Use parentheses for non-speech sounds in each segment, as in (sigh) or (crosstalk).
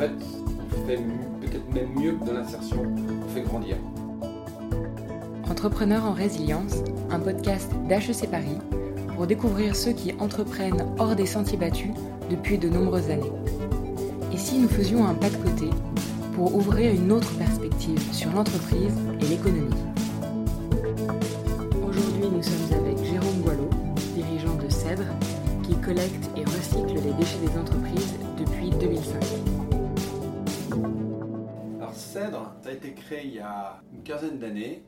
fait, on fait peut-être même mieux que de l'insertion, on fait grandir. Entrepreneurs en résilience, un podcast d'HEC Paris pour découvrir ceux qui entreprennent hors des sentiers battus depuis de nombreuses années. Et si nous faisions un pas de côté pour ouvrir une autre perspective sur l'entreprise et l'économie? Il y a une quinzaine d'années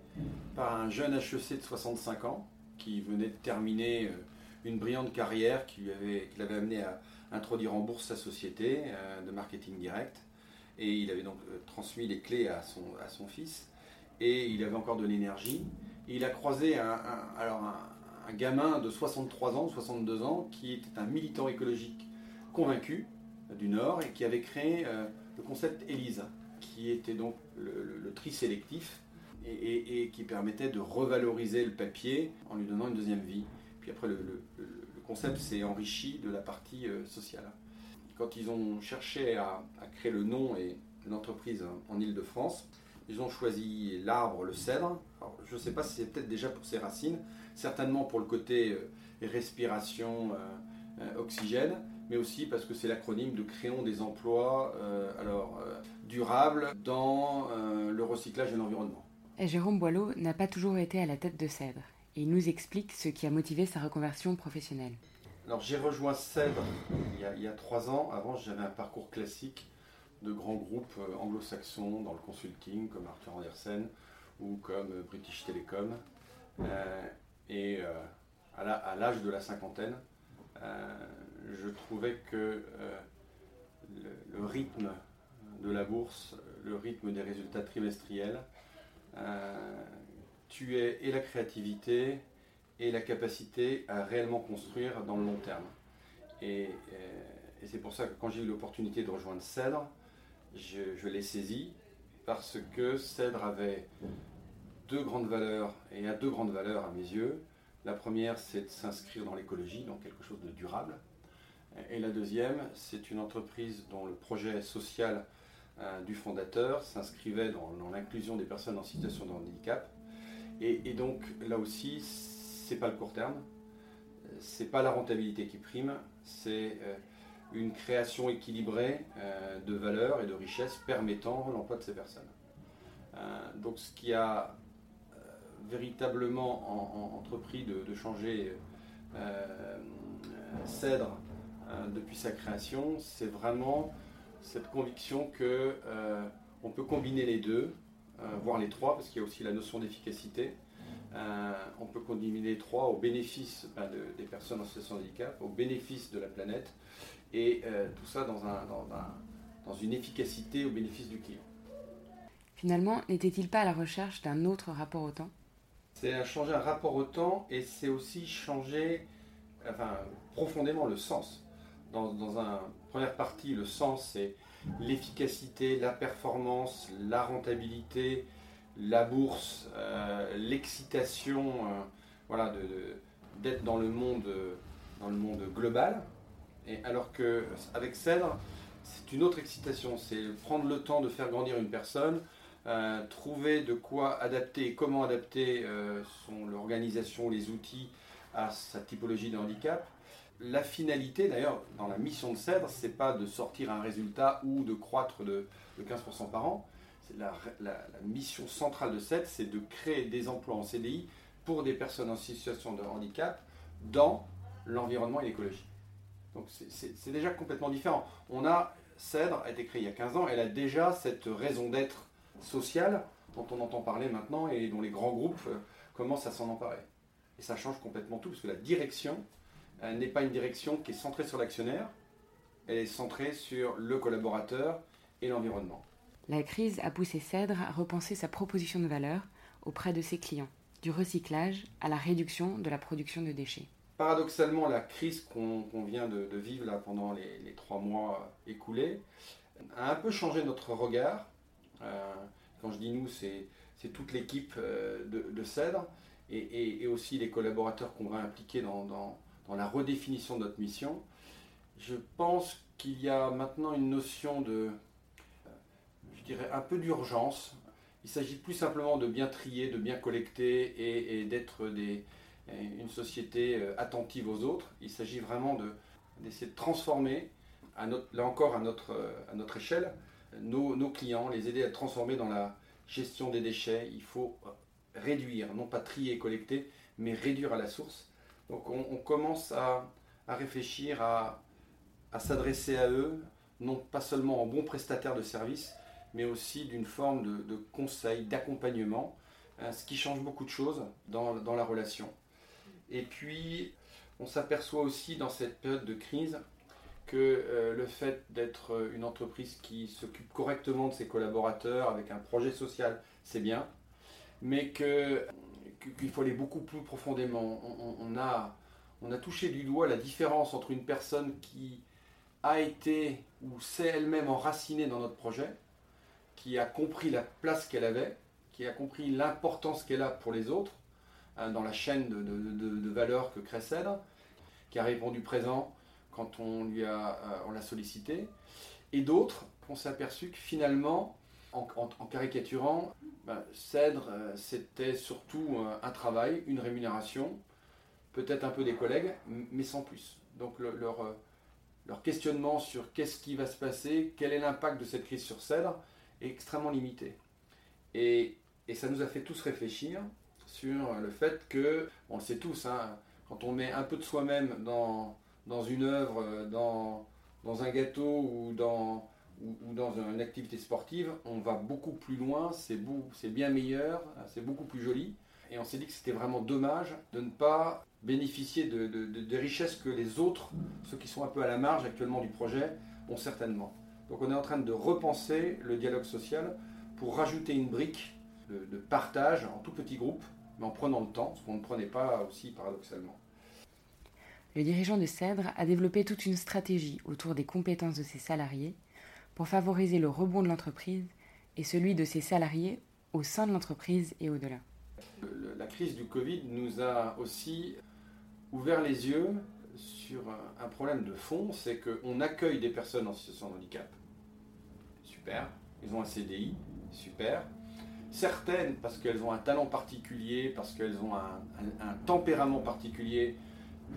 par un jeune HEC de 65 ans qui venait de terminer euh, une brillante carrière qui, l'avait amené à introduire en bourse sa société euh, de marketing direct. Et il avait donc euh, transmis les clés à son, à son fils. Et il avait encore de l'énergie. Il a croisé un, alors un, gamin de 63 ans, 62 ans, qui était un militant écologique convaincu du Nord et qui avait créé le concept ELISA, qui était donc le tri sélectif et, qui permettait de revaloriser le papier en lui donnant une deuxième vie. Puis après, le, concept s'est enrichi de la partie euh, sociale. Quand ils ont cherché à, créer le nom et l'entreprise en Ile-de-France, ils ont choisi l'arbre, le cèdre. je ne sais pas si c'est peut-être déjà pour ses racines, certainement pour le côté euh, respiration, euh, oxygène, mais aussi parce que c'est l'acronyme de Créons des emplois alors, durables dans le recyclage et l'environnement. Jérôme Boileau n'a pas toujours été à la tête de Cèdre et il nous explique ce qui a motivé sa reconversion professionnelle. Alors j'ai rejoint Cèdre il y, a, trois ans. Avant j'avais un parcours classique de grands groupes euh, anglo-saxons dans le consulting comme Arthur Andersen ou comme euh, British Telecom. Euh, et à l'âge de la cinquantaine, je trouvais que le, rythme de la bourse, le rythme des résultats trimestriels, euh, tuer et la créativité et la capacité à réellement construire dans le long terme. Et, euh, c'est pour ça que quand j'ai eu l'opportunité de rejoindre Cèdre, je, l'ai saisi parce que Cèdre avait deux grandes valeurs et a deux grandes valeurs à mes yeux. La première, c'est de s'inscrire dans l'écologie, dans quelque chose de durable. Et la deuxième, c'est une entreprise dont le projet social du fondateur s'inscrivait dans, l'inclusion des personnes en situation de handicap. Et, donc là aussi, c'est pas le court terme, c'est pas la rentabilité qui prime, c'est euh, une création équilibrée euh, de valeurs et de richesses permettant l'emploi de ces personnes. donc ce qui a véritablement entrepris de, changer Cèdre depuis sa création, c'est vraiment cette conviction que euh, on peut combiner les deux, euh, voire les trois, parce qu'il y a aussi la notion d'efficacité. Euh, on peut combiner les trois au bénéfice ben, des personnes en situation de handicap, au bénéfice de la planète, et tout ça dans, un, dans, dans une efficacité au bénéfice du client. Finalement, n'était-il pas à la recherche d'un autre rapport au temps? C'est changer un rapport au temps et c'est aussi changer enfin, profondément le sens dans, dans une première partie, le sens, c'est l'efficacité, la performance, la rentabilité, la bourse, euh, l'excitation, euh, voilà, d'être dans le monde, dans le monde global. Et alors que avec Cèdre, c'est une autre excitation, c'est prendre le temps de faire grandir une personne, euh, trouver de quoi adapter, comment adapter son l'organisation, les outils à sa typologie de handicap, la finalité, d'ailleurs, dans la mission de Cèdre, c'est pas de sortir un résultat ou de croître de, 15% par an. La, la, mission centrale de Cèdre, c'est de créer des emplois en CDI pour des personnes en situation de handicap dans l'environnement et l'écologie. Donc c'est déjà complètement différent. On a, Cèdre a été créée il y a 15 ans, elle a déjà cette raison d'être sociale dont on entend parler maintenant et dont les grands groupes euh, commencent à s'en emparer. Et ça change complètement tout, parce que la direction, n'est pas une direction qui est centrée sur l'actionnaire, elle est centrée sur le collaborateur et l'environnement. La crise a poussé Cèdre à repenser sa proposition de valeur auprès de ses clients, du recyclage à la réduction de la production de déchets. Paradoxalement, la crise qu'on vient de, vivre là pendant les, trois mois écoulés a un peu changé notre regard. Euh, quand je dis nous, c'est toute l'équipe euh, de, Cèdre et, aussi les collaborateurs qu'on va impliquer dans, dans la redéfinition de notre mission. Je pense qu'il y a maintenant une notion de je dirais, un peu d'urgence. Il s'agit plus simplement de bien trier, de bien collecter et, d'être une société euh, attentive aux autres. Il s'agit vraiment d'essayer de transformer, là encore à notre, à notre échelle, nos, nos, clients, les aider à transformer dans la gestion des déchets. Il faut réduire, non pas trier et collecter, mais réduire à la source. Donc on, commence à, réfléchir à, s'adresser à eux, non pas seulement en bons prestataires de services, mais aussi d'une forme de, conseil, d'accompagnement, hein, ce qui change beaucoup de choses dans, la relation. Et puis, on s'aperçoit aussi dans cette période de crise que euh, le fait d'être une entreprise qui s'occupe correctement de ses collaborateurs avec un projet social, c'est bien, mais que qu'il faut aller beaucoup plus profondément. On, a, on a touché du doigt la différence entre une personne qui a été ou s'est elle-même enracinée dans notre projet, qui a compris la place qu'elle avait, qui a compris l'importance qu'elle a pour les autres hein, dans la chaîne de, de, valeurs que crée qui a répondu présent quand on lui euh, l'a sollicité, et d'autres, on s'est aperçu que finalement, en, caricaturant, ben, Cèdre, euh, c'était surtout un, travail, une rémunération, peut-être un peu des collègues, mais sans plus. Donc leur, euh, leur questionnement sur qu'est-ce qui va se passer, quel est l'impact de cette crise sur Cèdre, est extrêmement limité. Et, ça nous a fait tous réfléchir sur le fait que, on le sait tous, hein, quand on met un peu de soi-même dans, une œuvre, dans un gâteau ou dans, ou, dans une activité sportive, on va beaucoup plus loin, c'est bien meilleur, c'est beaucoup plus joli. Et on s'est dit que c'était vraiment dommage de ne pas bénéficier de, des richesses que les autres, ceux qui sont un peu à la marge actuellement du projet, ont certainement. Donc on est en train de repenser le dialogue social pour rajouter une brique de, de partage en tout petit groupe, mais en prenant le temps, ce qu'on ne prenait pas aussi paradoxalement. Le dirigeant de Cèdre a développé toute une stratégie autour des compétences de ses salariés pour favoriser le rebond de l'entreprise et celui de ses salariés au sein de l'entreprise et au-delà. La crise du Covid nous a aussi ouvert les yeux sur un problème de fond, c'est qu'on accueille des personnes en situation de handicap. Super, ils ont un CDI, super. Certaines, parce qu'elles ont un talent particulier, parce qu'elles ont un, tempérament particulier,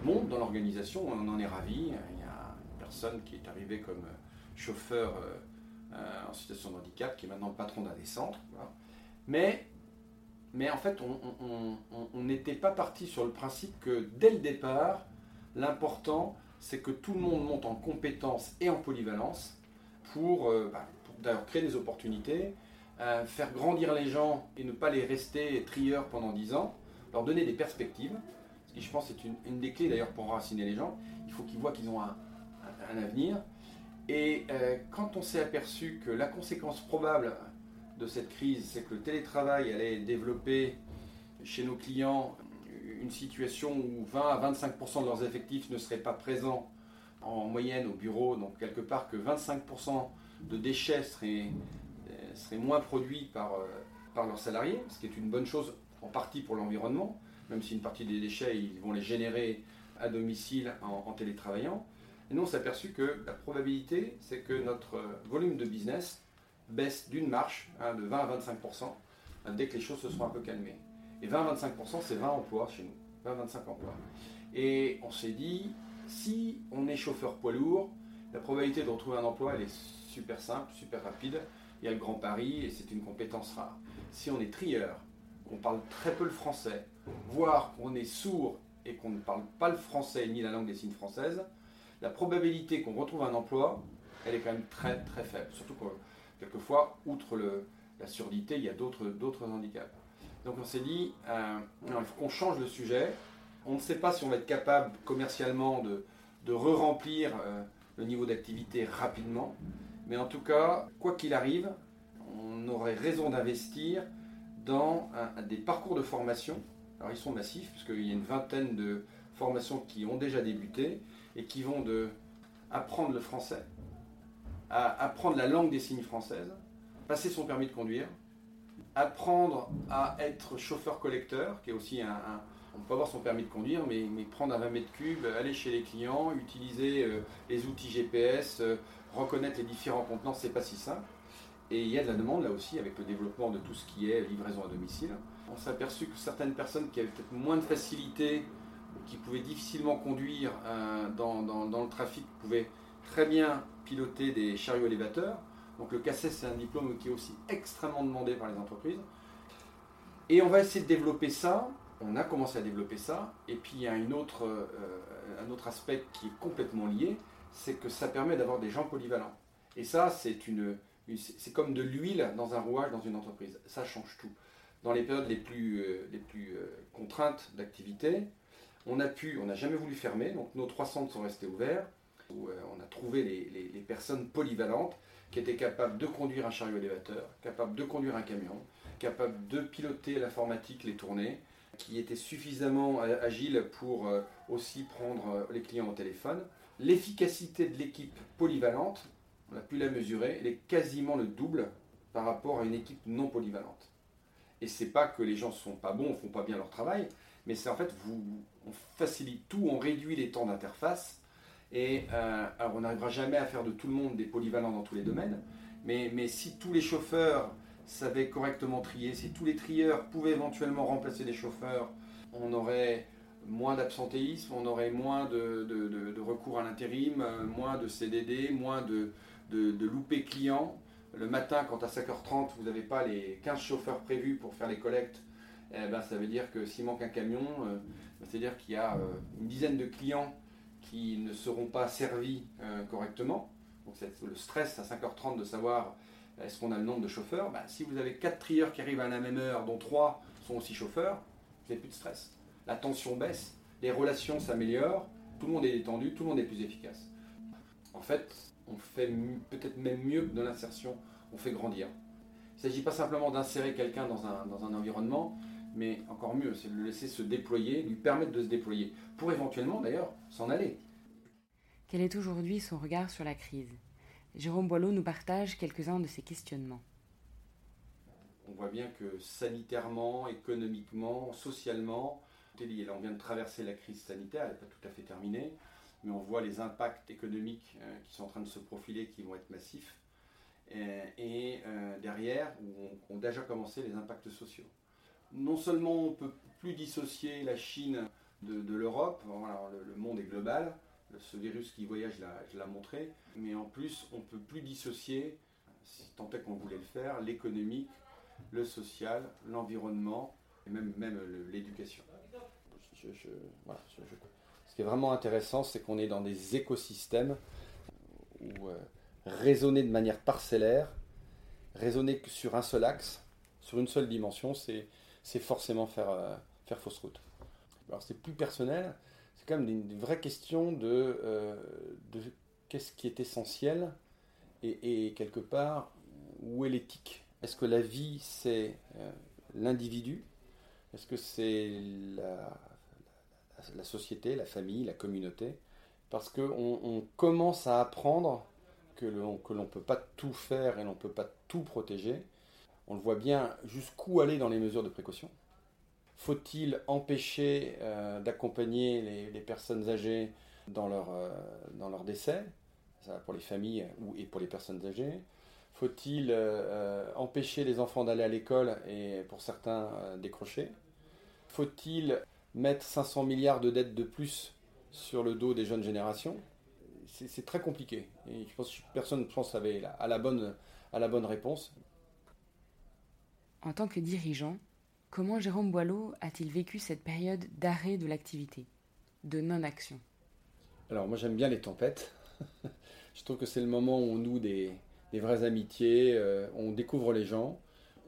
montent dans l'organisation, on en est ravi. Il y a une personne qui est arrivée comme chauffeur euh, euh, en situation de handicap, qui est maintenant le patron d'un des centres. Mais, en fait, on n'était pas parti sur le principe que dès le départ, l'important, c'est que tout le monde monte en compétences et en polyvalence pour, euh, bah, d'ailleurs créer des opportunités, faire grandir les gens et ne pas les rester trieurs pendant 10 ans, leur donner des perspectives, ce qui je pense est une, des clés d'ailleurs pour enraciner les gens. Il faut qu'ils voient qu'ils ont un, avenir et euh, quand on s'est aperçu que la conséquence probable de cette crise, c'est que le télétravail allait développer chez nos clients une situation où 20 à 25% de leurs effectifs ne seraient pas présents en moyenne au bureau, donc quelque part que 25% de déchets seraient, euh, moins produits euh, par leurs salariés, ce qui est une bonne chose en partie pour l'environnement, même si une partie des déchets, ils vont les générer à domicile en télétravaillant. Et nous, on s'est aperçu que la probabilité, c'est que notre volume de business baisse d'une marche hein, de 20 à 25% hein, dès que les choses se seront un peu calmées. Et 20 à 25%, c'est 20 emplois chez nous. 20 à 25 emplois. Et on s'est dit, si on est chauffeur poids lourd, la probabilité de retrouver un emploi, elle est super simple, super rapide. Il y a le Grand Paris et c'est une compétence rare. Si on est trieur, qu'on parle très peu le français, voire qu'on est sourd et qu'on ne parle pas le français ni la langue des signes française, la probabilité qu'on retrouve un emploi, elle est quand même très très faible. Surtout que quelquefois, outre la surdité, il y a d'autres handicaps. Donc on s'est dit, euh, qu'on change de sujet. On ne sait pas si on va être capable commercialement de, de re-remplir euh, le niveau d'activité rapidement. Mais en tout cas, quoi qu'il arrive, on aurait raison d'investir dans des parcours de formation. Alors ils sont massifs, puisqu'il y a une vingtaine de formations qui ont déjà débuté et qui vont de apprendre le français, à apprendre la langue des signes française, passer son permis de conduire, apprendre à être chauffeur-collecteur, qui est aussi un, on peut avoir son permis de conduire, mais, prendre un 20 mètres cubes, aller chez les clients, utiliser euh, les outils GPS, euh, reconnaître les différents contenants, c'est pas si simple. Et il y a de la demande là aussi avec le développement de tout ce qui est livraison à domicile. On s'est aperçu que certaines personnes qui avaient peut-être moins de facilité qui pouvaient difficilement conduire euh, dans, le trafic pouvaient très bien piloter des chariots élévateurs. Donc le CACES, c'est un diplôme qui est aussi extrêmement demandé par les entreprises. Et on va essayer de développer ça. On a commencé à développer ça. Et puis il y a une autre, euh, un autre aspect qui est complètement lié, c'est que ça permet d'avoir des gens polyvalents. Et ça, c'est une, comme de l'huile dans un rouage dans une entreprise. Ça change tout. Dans les périodes les plus, euh, les plus contraintes d'activité, on a pu, on n'a jamais voulu fermer, donc nos trois centres sont restés ouverts. Où, euh, on a trouvé les, personnes polyvalentes qui étaient capables de conduire un chariot élévateur, capables de conduire un camion, capables de piloter l'informatique, les tournées, qui étaient suffisamment agiles pour aussi prendre les clients au téléphone. L'efficacité de l'équipe polyvalente, on a pu la mesurer, elle est quasiment le double par rapport à une équipe non polyvalente. Et c'est pas que les gens sont pas bons, font pas bien leur travail, mais c'est en fait, on facilite tout, on réduit les temps d'interface. Et euh, alors on n'arrivera jamais à faire de tout le monde des polyvalents dans tous les domaines, mais, si tous les chauffeurs savaient correctement trier, si tous les trieurs pouvaient éventuellement remplacer des chauffeurs, on aurait moins d'absentéisme, on aurait moins de, recours à l'intérim, euh, moins de CDD, moins de, de, louper clients. Le matin, quand à 5h30, vous n'avez pas les 15 chauffeurs prévus pour faire les collectes, eh ben, ça veut dire que s'il manque un camion, euh, c'est-à-dire qu'il y a euh, une dizaine de clients qui ne seront pas servis euh, correctement. Donc c'est le stress à 5h30 de savoir est-ce qu'on a le nombre de chauffeurs? Ben, si vous avez 4 trieurs qui arrivent à la même heure, dont 3 sont aussi chauffeurs, vous n'avez plus de stress. La tension baisse, les relations s'améliorent, tout le monde est détendu, tout le monde est plus efficace. En fait, on fait peut-être même mieux que de l'insertion, on fait grandir. Il ne s'agit pas simplement d'insérer quelqu'un dans un, dans un environnement, mais encore mieux, c'est de le laisser se déployer, lui permettre de se déployer, pour éventuellement d'ailleurs s'en aller. Quel est aujourd'hui son regard sur la crise? Jérôme Boileau nous partage quelques-uns de ses questionnements. On voit bien que sanitairement, économiquement, socialement, on vient de traverser la crise sanitaire, elle n'est pas tout à fait terminée mais on voit les impacts économiques euh, qui sont en train de se profiler, qui vont être massifs. Et, euh, derrière, on, on, déjà commencé les impacts sociaux. Non seulement on ne peut plus dissocier la Chine de, l'Europe, le, monde est global, ce virus qui voyage, je l'ai montré, mais en plus, on ne peut plus dissocier, si tant est qu'on voulait le faire, l'économique, le social, l'environnement et même, l'éducation. Ce qui est vraiment intéressant, c'est qu'on est dans des écosystèmes où euh, raisonner de manière parcellaire, raisonner sur un seul axe, sur une seule dimension, c'est, forcément faire, euh, faire fausse route. Alors c'est plus personnel, c'est quand même une, vraie question de, euh, de, qu'est-ce qui est essentiel et, quelque part où est l'éthique? Est-ce que la vie c'est l'individu? Est-ce que c'est la société, la famille, la communauté, parce qu'on on commence à apprendre que l'on ne peut pas tout faire et l'on ne peut pas tout protéger. On le voit bien jusqu'où aller dans les mesures de précaution. Faut-il empêcher euh, d'accompagner les, personnes âgées dans leur, euh, dans leur décès, ça, pour les familles ou, et pour les personnes âgées? Faut-il euh, empêcher les enfants d'aller à l'école et pour certains décrocher? Faut-il mettre 500 milliards de dettes de plus sur le dos des jeunes générations, c'est très compliqué. Et je pense que personne ne pense à la bonne, à la bonne réponse. En tant que dirigeant, comment Jérôme Boileau a-t-il vécu cette période d'arrêt de l'activité, de non-action? Alors moi j'aime bien les tempêtes. (laughs) je trouve que c'est le moment où on noue des, vraies amitiés, euh, on découvre les gens.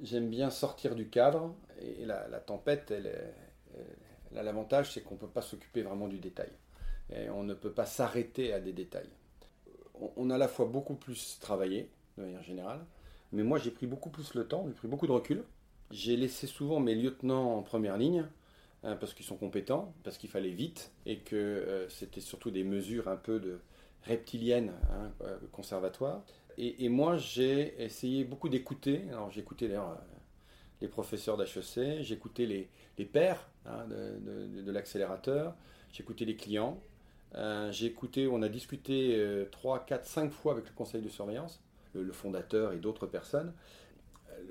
J'aime bien sortir du cadre et la, tempête, elle, elle, l'avantage, c'est qu'on ne peut pas s'occuper vraiment du détail. Et on ne peut pas s'arrêter à des détails. On a à la fois beaucoup plus travaillé, de manière générale, mais moi j'ai pris beaucoup plus le temps, j'ai pris beaucoup de recul. J'ai laissé souvent mes lieutenants en première ligne, hein, parce qu'ils sont compétents, parce qu'il fallait vite, et que euh, c'était surtout des mesures un peu de reptiliennes, hein, euh, conservatoires. Et, moi j'ai essayé beaucoup d'écouter, alors écouté d'ailleurs euh, les professeurs d'HEC, j'écoutais les, les pairs hein, de, l'accélérateur, j'écoutais les clients, euh, j'ai écouté, on a discuté 3, 4, 5 fois avec le conseil de surveillance. Le, fondateur et d'autres personnes.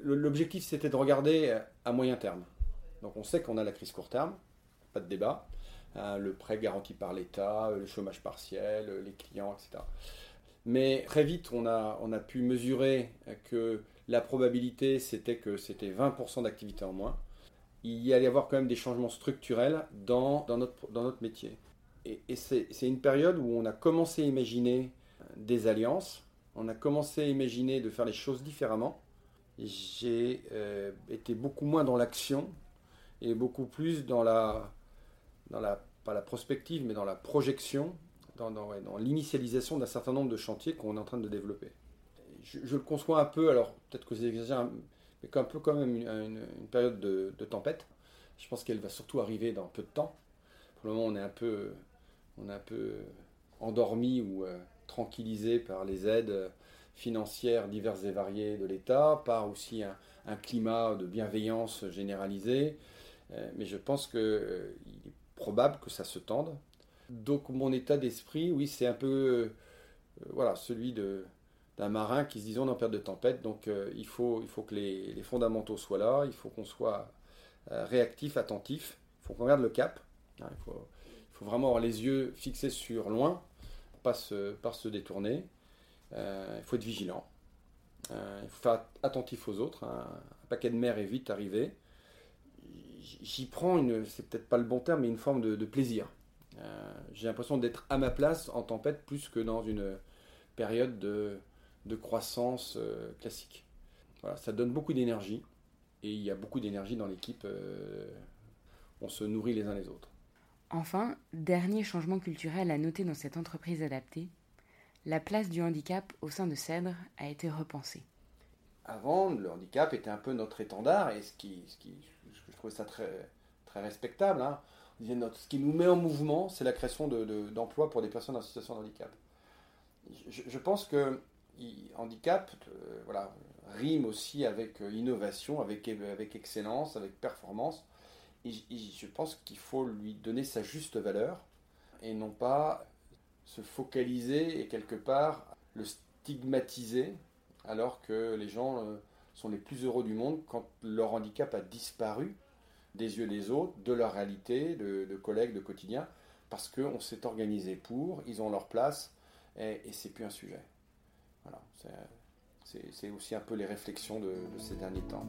L'objectif, c'était de regarder à moyen terme. Donc on sait qu'on a la crise court terme, pas de débat. Hein, le prêt garanti par l'État, le chômage partiel, les clients, etc. Mais très vite, on a, on a pu mesurer que la probabilité, c'était que c'était 20% d'activité en moins. Il y allait y avoir quand même des changements structurels dans, dans, notre, dans notre métier. Et, c'est une période où on a commencé à imaginer des alliances, on a commencé à imaginer de faire les choses différemment. J'ai euh, été beaucoup moins dans l'action et beaucoup plus dans la, dans la, pas la prospective, mais dans la projection, dans, dans, l'initialisation d'un certain nombre de chantiers qu'on est en train de développer. Je, le conçois un peu, alors peut-être que j'exagère, mais un peu quand même une, période de, tempête. Je pense qu'elle va surtout arriver dans peu de temps. Pour le moment, on est un peu, on est un peu endormi ou euh, tranquillisé par les aides financières diverses et variées de l'État, par aussi un, climat de bienveillance généralisé. Euh, mais je pense qu'il euh, est probable que ça se tende. Donc mon état d'esprit, oui, c'est un peu euh, voilà, celui d'un marin qui se dit on est en période de tempête, donc il, faut, il faut que les, fondamentaux soient là, il faut qu'on soit réactif, attentif, il faut qu'on regarde le cap, hein, il, faut, il, faut, vraiment avoir les yeux fixés sur loin, pas se, pas se détourner, il faut être vigilant, il faut faire attentif aux autres, hein. un paquet de mer est vite arrivé, j'y prends une, c'est peut-être pas le bon terme, mais une forme de, plaisir. Euh, j'ai l'impression d'être à ma place en tempête plus que dans une période de, croissance euh, classique. Voilà, ça donne beaucoup d'énergie et il y a beaucoup d'énergie dans l'équipe. Euh, on se nourrit les uns les autres. Enfin, dernier changement culturel à noter dans cette entreprise adaptée, la place du handicap au sein de Cèdre a été repensée. Avant, le handicap était un peu notre étendard et ce qui, je trouvais ça très, respectable. Hein. On disait, ce qui nous met en mouvement, c'est la création d'emplois de, pour des personnes en situation de handicap. Je, pense que handicap euh, rime aussi avec euh, innovation, avec excellence, avec performance. Je pense qu'il faut lui donner sa juste valeur et non pas se focaliser et quelque part le stigmatiser alors que les gens euh, sont les plus heureux du monde quand leur handicap a disparu des yeux des autres, de leur réalité, de, collègues, de quotidien, parce qu'on s'est organisé pour, ils ont leur place, et, c'est plus un sujet. Voilà, c'est aussi un peu les réflexions de ces derniers temps.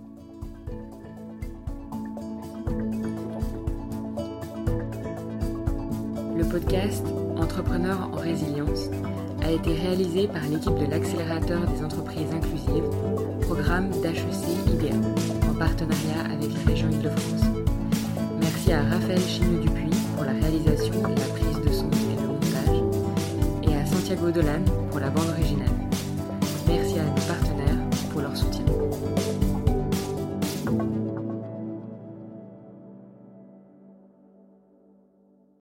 Podcast Entrepreneurs en résilience a été réalisé par l'équipe de l'accélérateur des entreprises inclusives, programme d'HEC IDEA, en partenariat avec la région Île-de-France. Merci à Raphaël Chigneux-Dupuis pour la réalisation la prise de son et le montage, et à Santiago Dolan pour la bande originale. Merci à nos partenaires